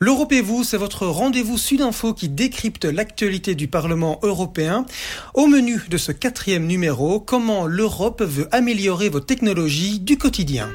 L'Europe et vous, c'est votre rendez-vous Sud-Info qui décrypte l'actualité du Parlement européen. Au menu de ce quatrième numéro, comment l'Europe veut améliorer vos technologies du quotidien.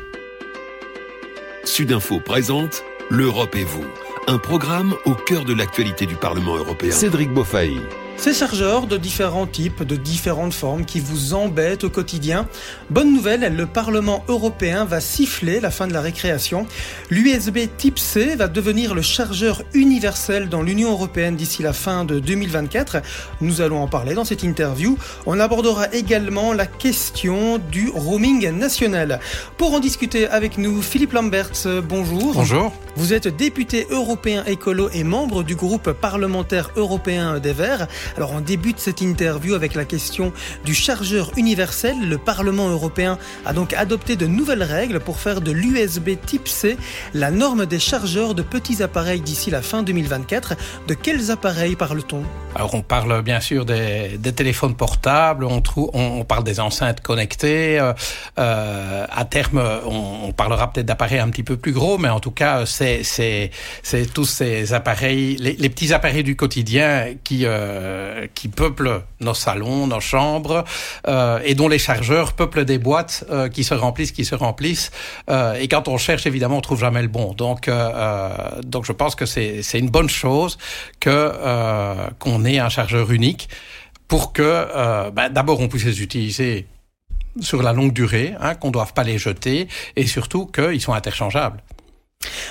Sudinfo présente L'Europe et vous, un programme au cœur de l'actualité du Parlement européen. Cédric Beaufailly. Ces chargeurs de différents types, de différentes formes qui vous embêtent au quotidien. Bonne nouvelle, le Parlement européen va siffler la fin de la récréation. L'USB Type C va devenir le chargeur universel dans l'Union européenne d'ici la fin de 2024. Nous allons en parler dans cette interview. On abordera également la question du roaming national. Pour en discuter avec nous, Philippe Lamberts, bonjour. Bonjour. Vous êtes député européen écolo et membre du groupe parlementaire européen des Verts. Alors on débute cette interview avec la question du chargeur universel. Le Parlement européen a donc adopté de nouvelles règles pour faire de l'USB type C la norme des chargeurs de petits appareils d'ici la fin 2024. De quels appareils parle-t-on? Alors on parle bien sûr des, téléphones portables, on, parle des enceintes connectées. Euh, euh, à terme, on, parlera peut-être d'appareils un petit peu plus gros, mais en tout cas c'est tous ces appareils, les, les, petits appareils du quotidien qui euh, qui peuplent nos salons, nos chambres, euh, et dont les chargeurs peuplent des boîtes euh, qui se remplissent, qui se remplissent. Euh, et quand on cherche, évidemment, on trouve jamais le bon. Donc, euh, euh, donc je pense que c'est une bonne chose que qu'on ait un chargeur unique pour que, ben, d'abord, on puisse les utiliser sur la longue durée, hein, qu'on ne doive pas les jeter, et surtout qu'ils sont interchangeables.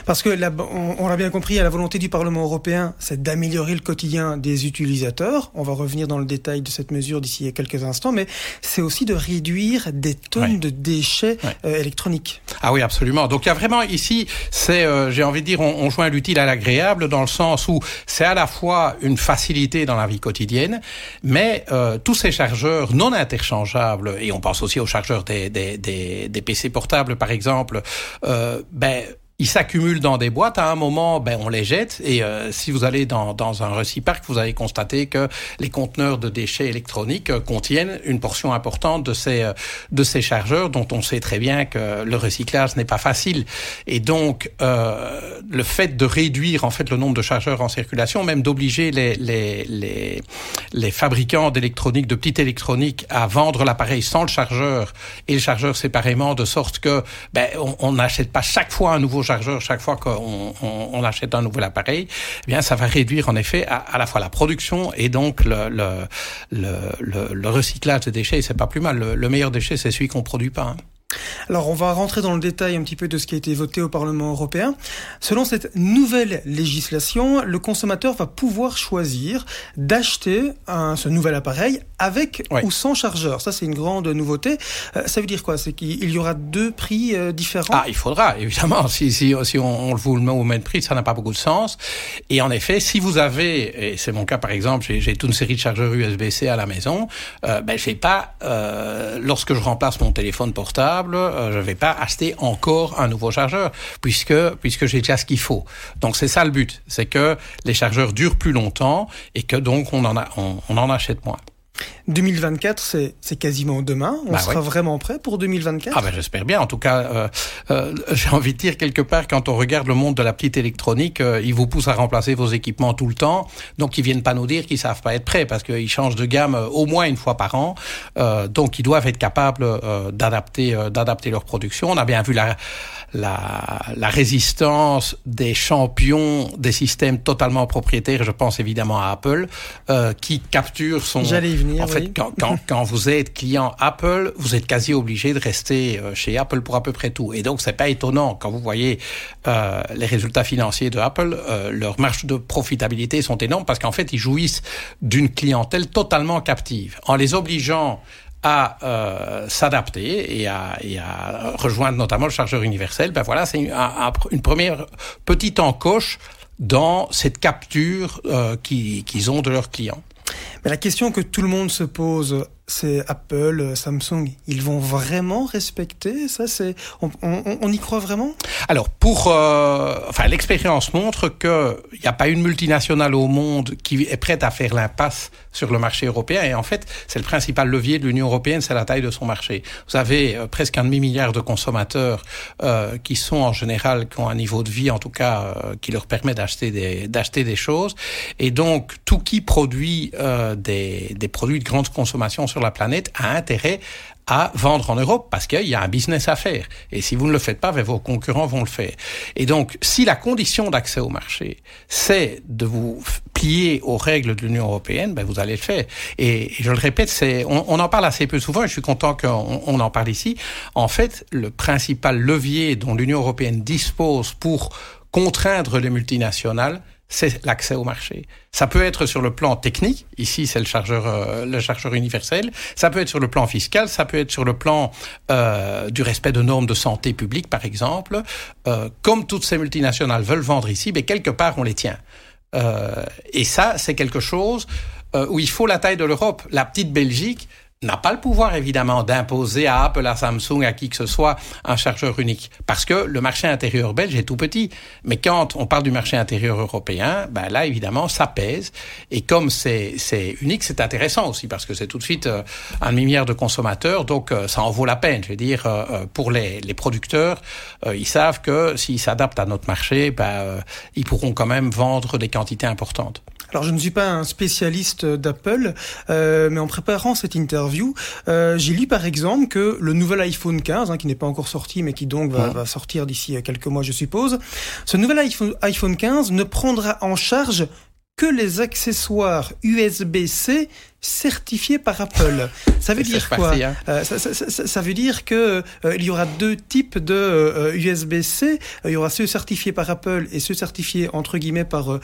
Parce que là, on, on l'a bien compris, à la volonté du Parlement européen, c'est d'améliorer le quotidien des utilisateurs. On va revenir dans le détail de cette mesure d'ici quelques instants, mais c'est aussi de réduire des tonnes ouais. de déchets ouais. euh, électroniques. Ah oui, absolument. Donc il y a vraiment ici, c'est, euh, j'ai envie de dire, on, on joint l'utile à l'agréable dans le sens où c'est à la fois une facilité dans la vie quotidienne, mais euh, tous ces chargeurs non interchangeables, et on pense aussi aux chargeurs des, des, des, des PC portables par exemple, euh, ben ils s'accumulent dans des boîtes. À un moment, ben, on les jette. Et euh, si vous allez dans, dans un recyparc, vous allez constater que les conteneurs de déchets électroniques euh, contiennent une portion importante de ces, euh, de ces chargeurs dont on sait très bien que le recyclage n'est pas facile. Et donc, euh, le fait de réduire en fait le nombre de chargeurs en circulation, même d'obliger les, les, les, les fabricants d'électronique, de petite électronique, à vendre l'appareil sans le chargeur et le chargeur séparément, de sorte que ben, on n'achète pas chaque fois un nouveau chargeur chaque fois qu'on on, on achète un nouvel appareil, eh bien ça va réduire en effet à, à la fois la production et donc le, le, le, le recyclage des déchets. C'est pas plus mal. Le, le meilleur déchet, c'est celui qu'on produit pas. Hein. Alors on va rentrer dans le détail un petit peu de ce qui a été voté au Parlement européen. Selon cette nouvelle législation, le consommateur va pouvoir choisir d'acheter ce nouvel appareil avec ou sans chargeur. Ça c'est une grande nouveauté. Euh, ça veut dire quoi? C'est qu'il y aura deux prix euh, différents? Ah, il faudra évidemment. Si, si, si on, on vous le met au même prix, ça n'a pas beaucoup de sens. Et en effet, si vous avez, et c'est mon cas par exemple, j'ai toute une série de chargeurs USB-C à la maison, euh, ben j'ai pas, lorsque je remplace mon téléphone portable euh, je ne vais pas acheter encore un nouveau chargeur puisque puisque j'ai déjà ce qu'il faut. Donc c'est ça le but, c'est que les chargeurs durent plus longtemps et que donc on on en achète moins. 2024, c'est quasiment demain. On bah sera vraiment prêt pour 2024 Ah ben j'espère bien. En tout cas, euh, euh, j'ai envie de dire quelque part, quand on regarde le monde de la petite électronique, euh, ils vous poussent à remplacer vos équipements tout le temps. Donc ils viennent pas nous dire qu'ils savent pas être prêts parce qu'ils changent de gamme euh, au moins une fois par an. Euh, donc ils doivent être capables euh, d'adapter d'adapter leur production. On a bien vu la la, la, résistance des champions des systèmes totalement propriétaires, je pense évidemment à Apple, euh, qui capture son... J'allais En fait, quand, quand, quand, vous êtes client Apple, vous êtes quasi obligé de rester euh, chez Apple pour à peu près tout. Et donc, c'est pas étonnant quand vous voyez euh, les résultats financiers de Apple, euh, leurs marges de profitabilité sont énormes parce qu'en fait, ils jouissent d'une clientèle totalement captive. En les obligeant à euh, s'adapter et à, et à rejoindre notamment le chargeur universel, ben voilà, c'est une, une, première petite encoche dans cette capture euh, qu'ils qu ont de leurs clients. Mais la question que tout le monde se pose c'est Apple, Samsung. Ils vont vraiment respecter ça C'est on, y croit vraiment? Alors pour, euh, enfin l'expérience montre que il n'y a pas une multinationale au monde qui est prête à faire l'impasse sur le marché européen. Et en fait, c'est le principal levier de l'Union européenne, c'est la taille de son marché. Vous avez euh, presque un demi milliard de consommateurs euh, qui sont en général qui ont un niveau de vie, en tout cas, euh, qui leur permet d'acheter des d'acheter des choses. Et donc tout qui produit euh, des des produits de grande consommation sur la planète a intérêt à vendre en Europe parce qu'il y a un business à faire. Et si vous ne le faites pas, ben, vos concurrents vont le faire. Et donc, si la condition d'accès au marché, c'est de vous plier aux règles de l'Union européenne, ben, vous allez le faire. Et, je le répète, c'est, on, en parle assez peu souvent et je suis content qu'on on en parle ici. En fait, le principal levier dont l'Union européenne dispose pour contraindre les multinationales, c'est l'accès au marché. Ça peut être sur le plan technique, ici c'est le chargeur, euh, le chargeur universel, ça peut être sur le plan fiscal, ça peut être sur le plan euh, du respect de normes de santé publique par exemple. Euh, comme toutes ces multinationales veulent vendre ici, mais quelque part on les tient. Euh, et ça c'est quelque chose euh, où il faut la taille de l'Europe. La petite Belgique, n'a pas le pouvoir évidemment d'imposer à Apple, à Samsung, à qui que ce soit un chargeur unique, parce que le marché intérieur belge est tout petit. Mais quand on parle du marché intérieur européen, ben là évidemment ça pèse. Et comme c'est unique, c'est intéressant aussi parce que c'est tout de suite euh, un milliard de consommateurs, donc euh, ça en vaut la peine. Je veux dire euh, pour les, les producteurs, ils savent que s'ils s'adaptent à notre marché, ben, ils pourront quand même vendre des quantités importantes. Alors je ne suis pas un spécialiste d'Apple, euh, mais en préparant cette interview, euh, j'ai lu par exemple que le nouvel iPhone 15, hein, qui n'est pas encore sorti, mais qui donc va, va sortir d'ici quelques mois, je suppose, ce nouvel iPhone, iPhone 15 ne prendra en charge que les accessoires USB-C certifié par Apple. Ça veut dire quoi hein. euh, ça, ça, ça, ça, veut dire que euh, il y aura deux types de euh, USB-C. Il y aura ceux certifiés par Apple et ceux certifiés entre guillemets par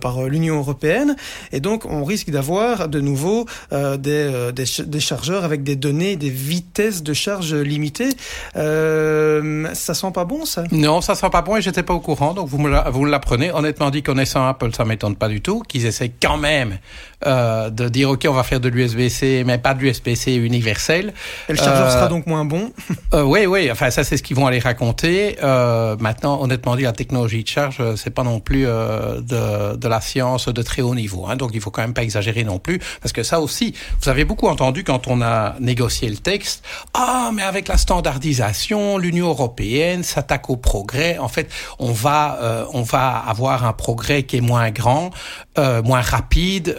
par l'Union européenne. Et donc on risque d'avoir de nouveau des, des, des, chargeurs avec des données, des vitesses de charge limitées. ça sent pas bon ça? Non, ça sent pas bon et j'étais pas au courant. Donc vous me vous l'apprenez. Honnêtement dit connaissant Apple, ça m'étonne pas du tout qu'ils essaient quand même de dire ok on va faire de l'USB-C, mais pas de l'USB-C universel. Et le chargeur sera euh, donc moins bon euh, Oui, oui. Enfin, ça, c'est ce qu'ils vont aller raconter. Euh, maintenant, honnêtement dit, la technologie de charge, euh, c'est pas non plus euh, de, de, la science de très haut niveau. Hein, donc, il faut quand même pas exagérer non plus, parce que ça aussi, vous avez beaucoup entendu quand on a négocié le texte. Ah, mais avec la standardisation, l'Union européenne s'attaque au progrès. En fait, on va, euh, on va avoir un progrès qui est moins grand, moins rapide,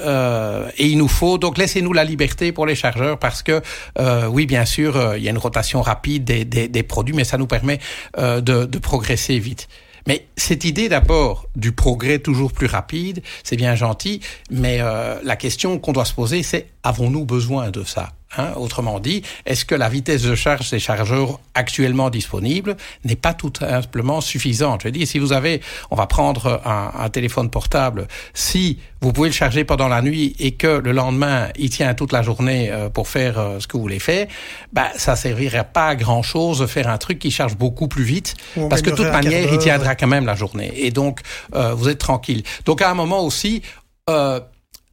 et il nous faut donc laissez-nous la liberté pour les chargeurs parce que euh, oui, bien sûr, euh, il y a une rotation rapide des, des, des, produits, mais ça nous permet euh, de, de progresser vite. Mais cette idée d'abord du progrès toujours plus rapide, c'est bien gentil, mais euh, la question qu'on doit se poser, c'est avons-nous besoin de ça? Hein, autrement dit, est-ce que la vitesse de charge des chargeurs actuellement disponibles n'est pas tout simplement suffisante? Je veux dire, si vous avez, on va prendre un, un, téléphone portable, si vous pouvez le charger pendant la nuit et que le lendemain il tient toute la journée euh, pour faire euh, ce que vous voulez faire, bah ça servirait pas à grand chose de faire un truc qui charge beaucoup plus vite, parce que de toute manière il tiendra quand même la journée. Et donc euh, vous êtes tranquille. Donc à un moment aussi,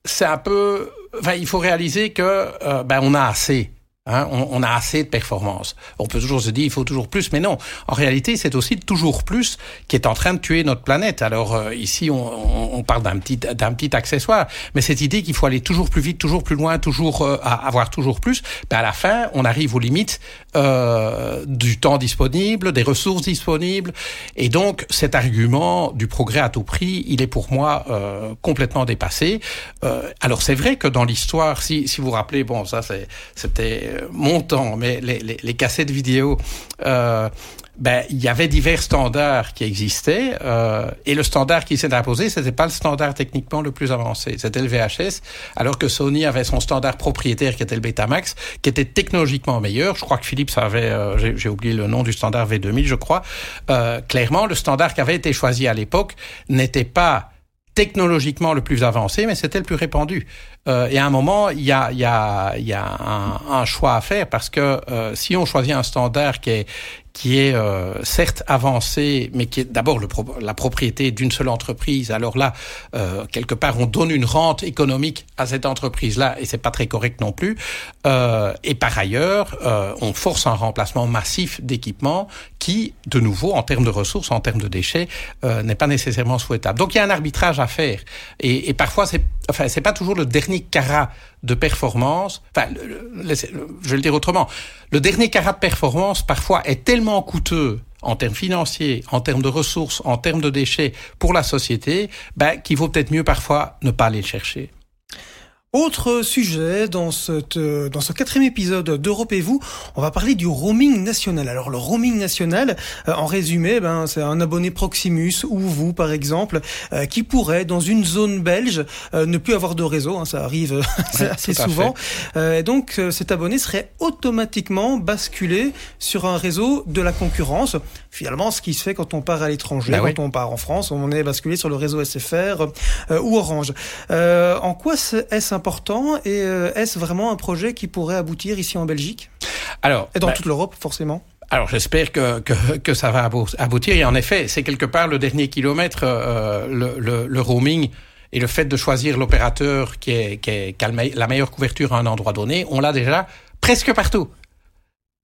c'est un peu enfin, il faut réaliser que euh, ben, on a assez. Hein, on, on, a assez de performance. On peut toujours se dire il faut toujours plus, mais non. En réalité, c'est aussi toujours plus qui est en train de tuer notre planète. Alors euh, ici, on, on parle d'un petit d'un petit accessoire, mais cette idée qu'il faut aller toujours plus vite, toujours plus loin, toujours euh, avoir toujours plus, ben à la fin, on arrive aux limites euh, du temps disponible, des ressources disponibles, et donc cet argument du progrès à tout prix, il est pour moi euh, complètement dépassé. Euh, alors c'est vrai que dans l'histoire, si si vous vous rappelez, bon ça c'était mon temps, mais les, les, les cassettes vidéo, euh, ben, il y avait divers standards qui existaient, euh, et le standard qui s'est imposé, c'était pas le standard techniquement le plus avancé, c'était le VHS, alors que Sony avait son standard propriétaire qui était le Betamax, qui était technologiquement meilleur. Je crois que Philips avait, euh, j'ai oublié le nom du standard V2000, je crois. Euh, clairement, le standard qui avait été choisi à l'époque n'était pas technologiquement le plus avancé, mais c'était le plus répandu. Euh, et à un moment, il y a, y a, y a un, un, choix à faire parce que euh, si on choisit un standard qui est qui est euh, certes avancé, mais qui est d'abord la propriété d'une seule entreprise. Alors là, euh, quelque part, on donne une rente économique à cette entreprise-là, et c'est pas très correct non plus. Euh, et par ailleurs, euh, on force un remplacement massif d'équipements qui, de nouveau, en termes de ressources, en termes de déchets, euh, n'est pas nécessairement souhaitable. Donc il y a un arbitrage à faire, et, et parfois c'est, enfin, c'est pas toujours le dernier carat de performance. Enfin, je vais le dire autrement. Le dernier carat de performance, parfois, est tellement coûteux en termes financiers, en termes de ressources, en termes de déchets pour la société, ben, qu'il vaut peut-être mieux parfois ne pas aller le chercher. Autre sujet dans, cette, dans ce quatrième épisode d'Europe et vous, on va parler du roaming national. Alors le roaming national, euh, en résumé, ben, c'est un abonné Proximus ou vous par exemple, euh, qui pourrait dans une zone belge euh, ne plus avoir de réseau, hein, ça arrive assez souvent. et donc cet abonné serait automatiquement basculé sur un réseau de la concurrence. Finalement, ce qui se fait quand on part à l'étranger, ben quand on part en France, on est basculé sur le réseau SFR ou Orange. en quoi est-ce important et euh, est-ce vraiment un projet qui pourrait aboutir ici en Belgique Alors, et dans bah, toute l'Europe forcément alors j'espère que, que, que, ça va aboutir et en effet c'est quelque part le dernier kilomètre euh, le, le, le, roaming et le fait de choisir l'opérateur qui, est, qui, est, qui a la meilleure couverture à un endroit donné on l'a déjà presque partout.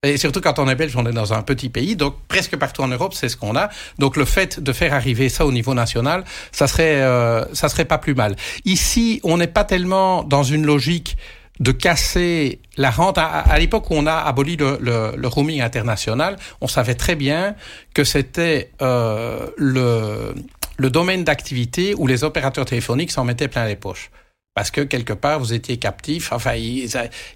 Et surtout quand on est belge, on est dans un petit pays, donc presque partout en Europe, c'est ce qu'on a. Donc le fait de faire arriver ça au niveau national, ça serait, euh, ça serait pas plus mal. Ici, on n'est pas tellement dans une logique de casser la rente. À, l'époque où on a aboli le, le, le, roaming international, on savait très bien que c'était euh, le, le domaine d'activité où les opérateurs téléphoniques s'en mettaient plein les poches parce que quelque part vous étiez captif. Enfin, ils,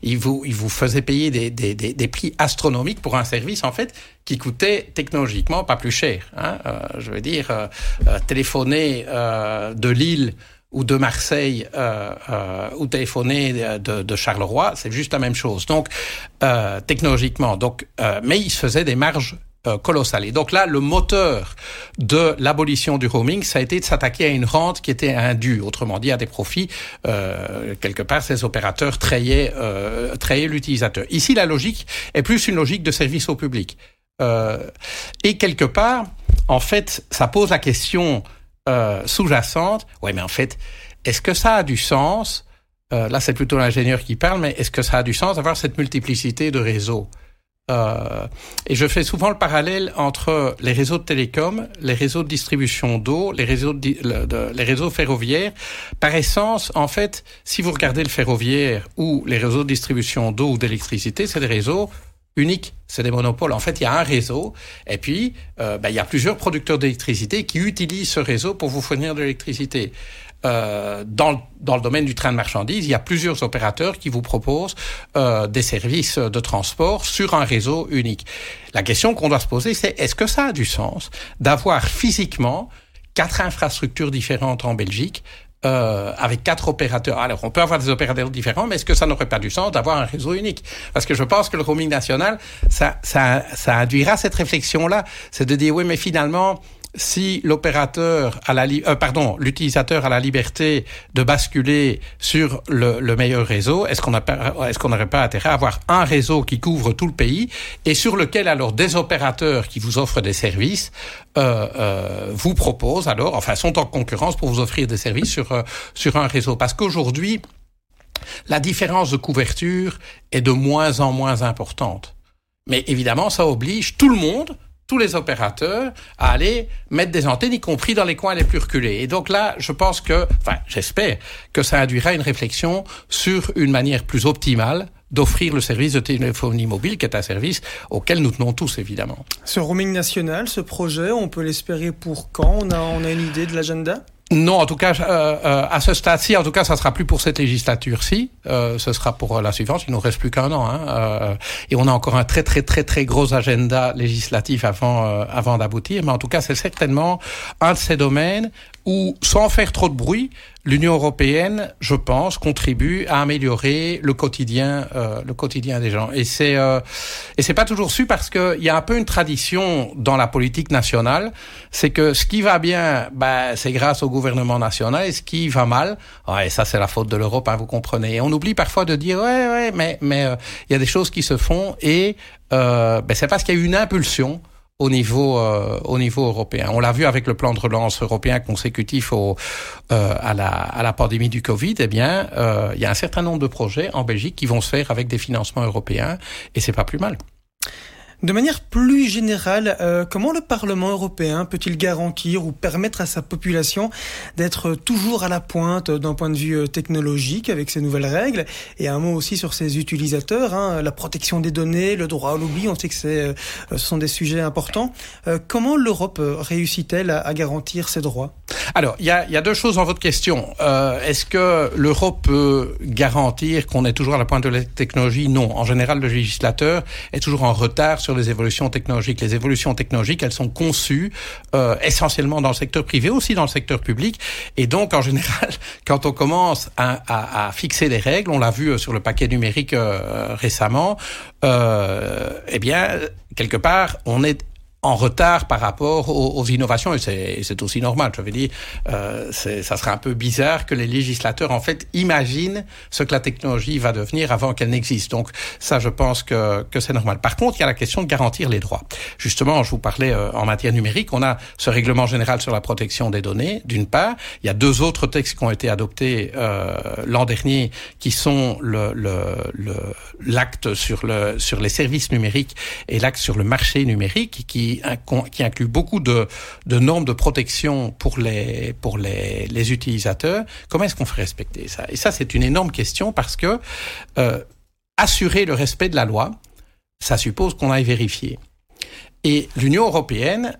ils vous ils vous faisaient payer des, des, des, prix astronomiques pour un service en fait qui coûtait technologiquement pas plus cher. Hein. Euh, je veux dire, euh, euh téléphoner euh, de Lille ou de Marseille euh, euh, ou téléphoner de, de Charleroi, c'est juste la même chose. Donc technologiquement, donc mais ils faisaient des marges euh, colossal. Et donc là, le moteur de l'abolition du roaming, ça a été de s'attaquer à une rente qui était indue, autrement dit à des profits. Euh, quelque part, ces opérateurs trayaient, euh, trayaient l'utilisateur. Ici, la logique est plus une logique de service au public. Euh, et quelque part, en fait, ça pose la question euh, sous-jacente. Ouais, mais en fait, est-ce que ça a du sens euh, Là, c'est plutôt l'ingénieur qui parle, mais est-ce que ça a du sens d'avoir cette multiplicité de réseaux? Euh, et je fais souvent le parallèle entre les réseaux de télécom, les réseaux de distribution d'eau, les réseaux de, de, les réseaux ferroviaires. Par essence, en fait, si vous regardez le ferroviaire ou les réseaux de distribution d'eau ou d'électricité, c'est des réseaux uniques, c'est des monopoles. En fait, il y a un réseau, et puis euh, ben, il y a plusieurs producteurs d'électricité qui utilisent ce réseau pour vous fournir de l'électricité. Euh, dans, dans le domaine du train de marchandises, il y a plusieurs opérateurs qui vous proposent euh, des services de transport sur un réseau unique. La question qu'on doit se poser, c'est est-ce que ça a du sens d'avoir physiquement quatre infrastructures différentes en Belgique euh, avec quatre opérateurs? Alors, on peut avoir des opérateurs différents, mais est-ce que ça n'aurait pas du sens d'avoir un réseau unique? Parce que je pense que le roaming national, ça, ça, ça induira cette réflexion-là, c'est de dire oui, mais finalement, si l'opérateur a la euh, pardon l'utilisateur a la liberté de basculer sur le, le meilleur réseau, est-ce qu'on est-ce qu'on n'aurait pas intérêt à avoir un réseau qui couvre tout le pays et sur lequel alors des opérateurs qui vous offrent des services euh, euh, vous proposent alors enfin sont en concurrence pour vous offrir des services sur euh, sur un réseau? Parce qu'aujourd'hui la différence de couverture est de moins en moins importante. Mais évidemment, ça oblige tout le monde tous les opérateurs à aller mettre des antennes, y compris dans les coins les plus reculés. Et donc là, je pense que, enfin, j'espère que ça induira une réflexion sur une manière plus optimale d'offrir le service de téléphonie mobile, qui est un service auquel nous tenons tous, évidemment. Ce roaming national, ce projet, on peut l'espérer pour quand? On a, on a une idée de l'agenda? Non, en tout cas, euh, euh, à ce stade-ci, en tout cas, ça sera plus pour cette législature-ci. Euh, ce sera pour la suivante. Il nous reste plus qu'un an, hein, euh, et on a encore un très très très très gros agenda législatif avant euh, avant d'aboutir. Mais en tout cas, c'est certainement un de ces domaines où, sans faire trop de bruit, l'Union européenne, je pense, contribue à améliorer le quotidien, euh, le quotidien des gens. Et c'est euh, et c'est pas toujours su parce que il y a un peu une tradition dans la politique nationale, c'est que ce qui va bien, bah, c'est grâce au gouvernement national, et ce qui va mal, ouais, ça c'est la faute de l'Europe, hein, vous comprenez. Et on oublie parfois de dire ouais, ouais, mais mais euh, il y a des choses qui se font et euh, ben, c'est parce qu'il y a eu une impulsion au niveau euh, au niveau européen. On l'a vu avec le plan de relance européen consécutif au, euh, à, la, à la pandémie du Covid. Eh bien, euh, il y a un certain nombre de projets en Belgique qui vont se faire avec des financements européens et c'est pas plus mal. De manière plus générale, euh, comment le Parlement européen peut-il garantir ou permettre à sa population d'être toujours à la pointe d'un point de vue euh, technologique avec ces nouvelles règles? Et un mot aussi sur ses utilisateurs, hein, la protection des données, le droit à l'oubli, on sait que euh, ce sont des sujets importants. comment l'Europe réussit-elle à, garantir ces droits? Alors, il y a, y a, deux choses dans votre question. Est-ce que l'Europe peut garantir qu'on est toujours à la pointe de la technologie? Non. En général, le législateur est toujours en retard les évolutions technologiques. Les évolutions technologiques, elles sont conçues euh, essentiellement dans le secteur privé, aussi dans le secteur public. Et donc, en général, quand on commence à, fixer des règles, on l'a vu euh, sur le paquet numérique euh, récemment, eh bien, quelque part, on est en retard par rapport aux, aux innovations et c'est aussi normal. Je veux dire, euh, ça serait un peu bizarre que les législateurs en fait imaginent ce que la technologie va devenir avant qu'elle n'existe. Donc ça, je pense que, que c'est normal. Par contre, il y a la question de garantir les droits. Justement, je vous parlais euh, en matière numérique, on a ce règlement général sur la protection des données. D'une part, il y a deux autres textes qui ont été adoptés euh, l'an dernier, qui sont le l'acte le, sur le sur les services numériques et l'acte sur le marché numérique, qui qui, inclut beaucoup de, normes de protection pour les utilisateurs. Comment est-ce qu'on fait respecter ça? Et ça, c'est une énorme question parce que euh, assurer le respect de la loi, ça suppose qu'on aille vérifier. Et l'Union européenne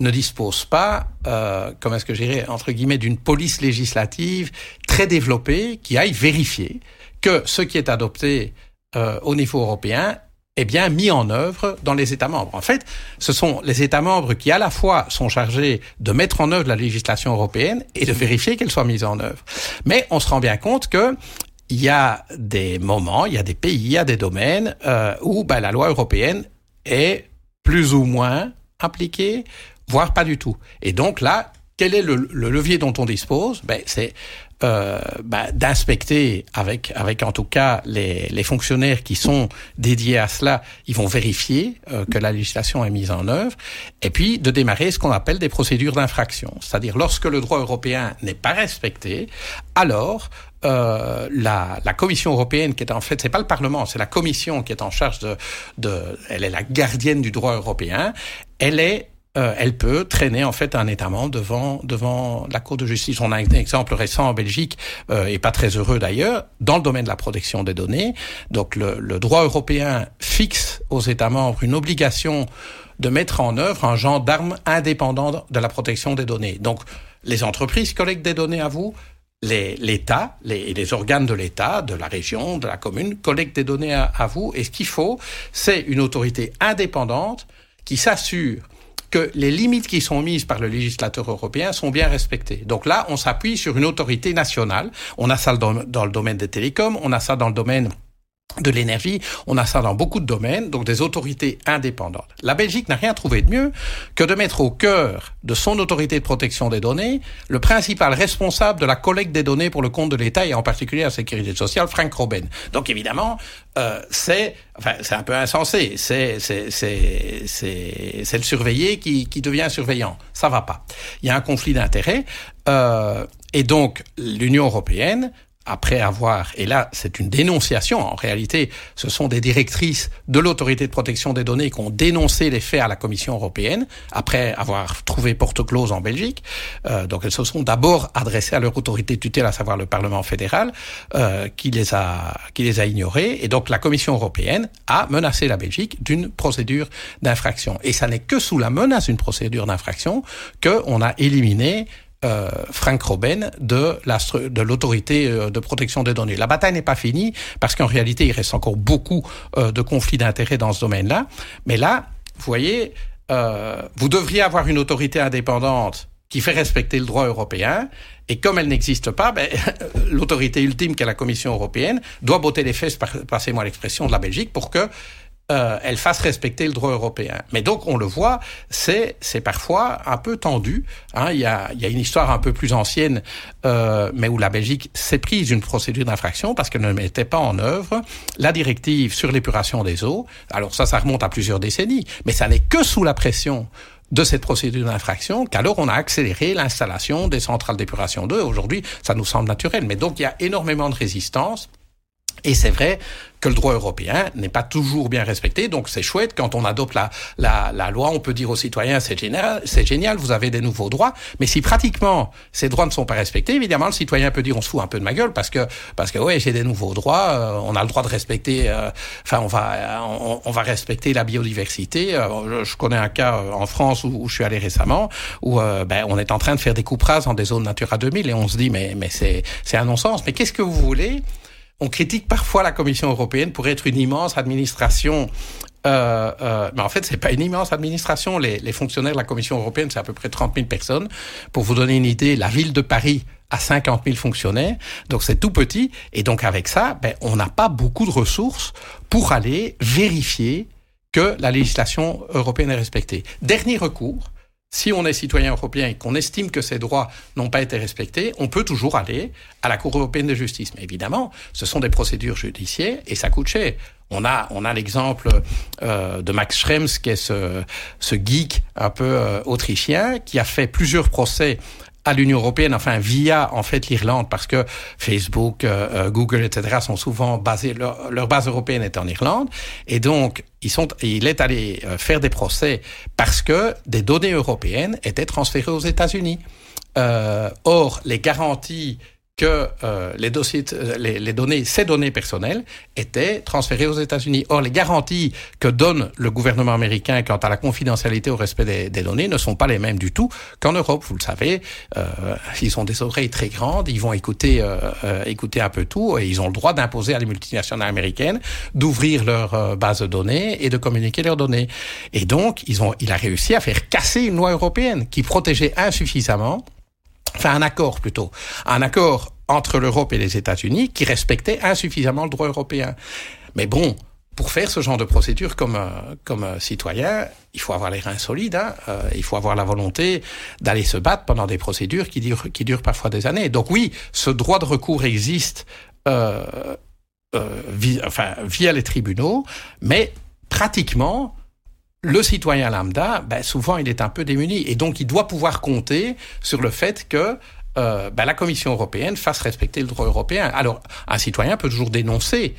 ne dispose pas, euh, comment est-ce que j'irais, entre guillemets, d'une police législative très développée qui aille vérifier que ce qui est adopté euh, au niveau européen est bien mis en œuvre dans les États membres. En fait, ce sont les États membres qui à la fois sont chargés de mettre en œuvre la législation européenne et de vérifier qu'elle soit mise en œuvre. Mais on se rend bien compte que il y a des moments, il y a des pays, il y a des domaines euh, où ben, la loi européenne est plus ou moins appliquée, voire pas du tout. Et donc là, quel est le, le levier dont on dispose? Ben, C'est euh, bah, d'inspecter avec avec en tout cas les, les fonctionnaires qui sont dédiés à cela, ils vont vérifier euh, que la législation est mise en œuvre, et puis de démarrer ce qu'on appelle des procédures d'infraction, c'est-à-dire lorsque le droit européen n'est pas respecté, alors euh, la, la, Commission européenne, qui est en fait, c'est pas le Parlement, c'est la Commission qui est en charge de, de, elle est la gardienne du droit européen. Elle est euh, elle peut traîner en fait un État membre devant devant la Cour de justice. On a un exemple récent en Belgique euh, et pas très heureux d'ailleurs dans le domaine de la protection des données. Donc le, le droit européen fixe aux États membres une obligation de mettre en œuvre un gendarme indépendant de la protection des données. Donc les entreprises collectent des données à vous, l'État, les, les, organes de l'État, de la région, de la commune, collectent des données à, à vous. Et ce qu'il faut, c'est une autorité indépendante qui s'assure que les limites qui sont mises par le législateur européen sont bien respectées. Donc là, on s'appuie sur une autorité nationale. On a ça dans, le domaine des télécoms, on a ça dans le domaine de l'énergie. On a ça dans beaucoup de domaines, donc des autorités indépendantes. La Belgique n'a rien trouvé de mieux que de mettre au cœur de son autorité de protection des données le principal responsable de la collecte des données pour le compte de l'État et en particulier la sécurité sociale, Frank Robben. Donc évidemment, euh, c'est enfin c'est un peu insensé. C'est c'est le surveillé qui qui devient surveillant. Ça va pas. Il y a un conflit d'intérêts euh, et donc l'Union européenne après avoir, et là c'est une dénonciation, en réalité ce sont des directrices de l'autorité de protection des données qui ont dénoncé les faits à la Commission européenne, après avoir trouvé porte close en Belgique. Euh, donc elles se sont d'abord adressées à leur autorité tutelle, à savoir le Parlement fédéral, euh, qui, les a, qui les a ignorées. Et donc la Commission européenne a menacé la Belgique d'une procédure d'infraction. Et ça n'est que sous la menace d'une procédure d'infraction qu'on a éliminé euh, Frank Robben de l'autorité euh, de protection des données. La bataille n'est pas finie parce qu'en réalité, il reste encore beaucoup euh, de conflits d'intérêts dans ce domaine-là. Mais là, vous voyez, vous devriez avoir une autorité indépendante qui fait respecter le droit européen. Et comme elle n'existe pas, ben, l'autorité ultime qu'est la Commission européenne doit botter les fesses, passez-moi l'expression, de la Belgique pour que euh, elle fasse respecter le droit européen. Mais donc, on le voit, c'est c'est parfois un peu tendu. Hein. Il, y a, il y a une histoire un peu plus ancienne, euh, mais où la Belgique s'est prise une procédure d'infraction parce qu'elle ne mettait pas en œuvre la directive sur l'épuration des eaux. Alors ça, ça remonte à plusieurs décennies, mais ça n'est que sous la pression de cette procédure d'infraction qu'alors on a accéléré l'installation des centrales d'épuration d'eau. Aujourd'hui, ça nous semble naturel. Mais donc, il y a énormément de résistance. Et c'est vrai que le droit européen n'est pas toujours bien respecté. Donc c'est chouette quand on adopte la, la, la, loi, on peut dire aux citoyens c'est génial, c'est génial, vous avez des nouveaux droits. Mais si pratiquement ces droits ne sont pas respectés, évidemment le citoyen peut dire on se fout un peu de ma gueule parce que parce que ouais j'ai des nouveaux droits, euh, on a le droit de respecter, euh, enfin on va on, on, va respecter la biodiversité. Euh, je connais un cas en France où, je suis allé récemment où ben on est en train de faire des coupes rases dans des zones Natura 2000 et on se dit mais mais c'est c'est un non-sens. Mais qu'est-ce que vous voulez on critique parfois la Commission européenne pour être une immense administration. Euh, euh, mais en fait, c'est pas une immense administration. Les, les, fonctionnaires de la Commission européenne, c'est à peu près 30 000 personnes. Pour vous donner une idée, la ville de Paris a 50 000 fonctionnaires, donc c'est tout petit. Et donc avec ça, ben, on n'a pas beaucoup de ressources pour aller vérifier que la législation européenne est respectée. Dernier recours, si on est citoyen européen et qu'on estime que ces droits n'ont pas été respectés, on peut toujours aller à la Cour européenne de justice. Mais évidemment, ce sont des procédures judiciaires et ça coûte cher. On a, on a l'exemple euh, de Max Schrems, qui est ce, ce geek un peu euh, autrichien, qui a fait plusieurs procès à l'Union européenne, enfin via en fait l'Irlande, parce que Facebook, euh, euh, Google, etc. sont souvent basés, leur, leur, base européenne est en Irlande, et donc ils sont, il est allé euh, faire des procès parce que des données européennes étaient transférées aux États-Unis. Euh, or, les garanties que euh, les dossiers, euh, les, les, données, ces données personnelles étaient transférées aux États-Unis. Or, les garanties que donne le gouvernement américain quant à la confidentialité au respect des, des données ne sont pas les mêmes du tout qu'en Europe. Vous le savez, euh, ils ont des oreilles très grandes, ils vont écouter, euh, euh écouter un peu tout, et ils ont le droit d'imposer à les multinationales américaines d'ouvrir leur euh, base de données et de communiquer leurs données. Et donc, ils ont, il a réussi à faire casser une loi européenne qui protégeait insuffisamment enfin un accord plutôt, un accord entre l'Europe et les États-Unis qui respectait insuffisamment le droit européen. Mais bon, pour faire ce genre de procédure comme comme citoyen, il faut avoir les reins solides, hein, euh, il faut avoir la volonté d'aller se battre pendant des procédures qui durent qui durent parfois des années. Donc oui, ce droit de recours existe euh, euh, enfin via les tribunaux, mais pratiquement le citoyen lambda, ben, souvent il est un peu démuni et donc il doit pouvoir compter sur le fait que euh, ben, la Commission européenne fasse respecter le droit européen. Alors un citoyen peut toujours dénoncer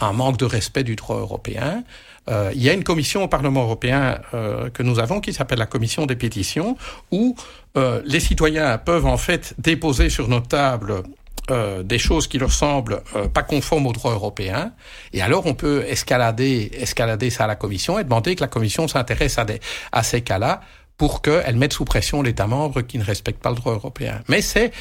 un manque de respect du droit européen. Euh, il y a une commission au Parlement européen euh, que nous avons qui s'appelle la commission des pétitions où euh, les citoyens peuvent en fait déposer sur nos tables euh, des choses qui leur semblent euh, pas conformes au droit européen, et alors on peut escalader, escalader ça à la Commission et demander que la Commission s'intéresse à, à ces cas-là pour qu'elle mette sous pression l'État membre qui ne respecte pas le droit européen. Mais c'est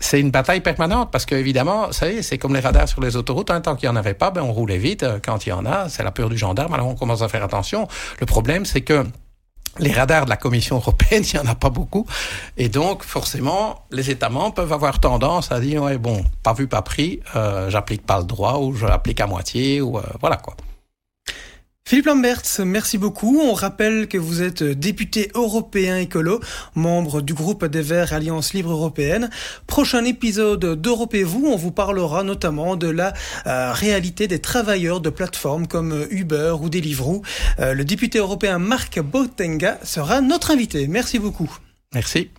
c'est une bataille permanente parce que évidemment, ça c'est comme les radars sur les autoroutes. Hein, tant qu'il n'y en avait pas, ben on roulait vite. Quand il y en a, c'est la peur du gendarme. Alors on commence à faire attention. Le problème, c'est que les radars de la Commission européenne, il n'y en a pas beaucoup. Et donc, forcément, les États membres peuvent avoir tendance à dire, ouais, bon, pas vu, pas pris, euh, j'applique pas le droit, ou je l'applique à moitié, ou euh, voilà quoi. Philippe Lamberts, merci beaucoup. On rappelle que vous êtes député européen écolo, membre du groupe des Verts Alliance Libre Européenne. Prochain épisode d'Europe et vous, on vous parlera notamment de la euh, réalité des travailleurs de plateformes comme Uber ou Deliveroo. Euh, le député européen Marc Botenga sera notre invité. Merci beaucoup. Merci.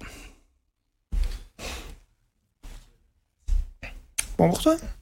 Bon pour toi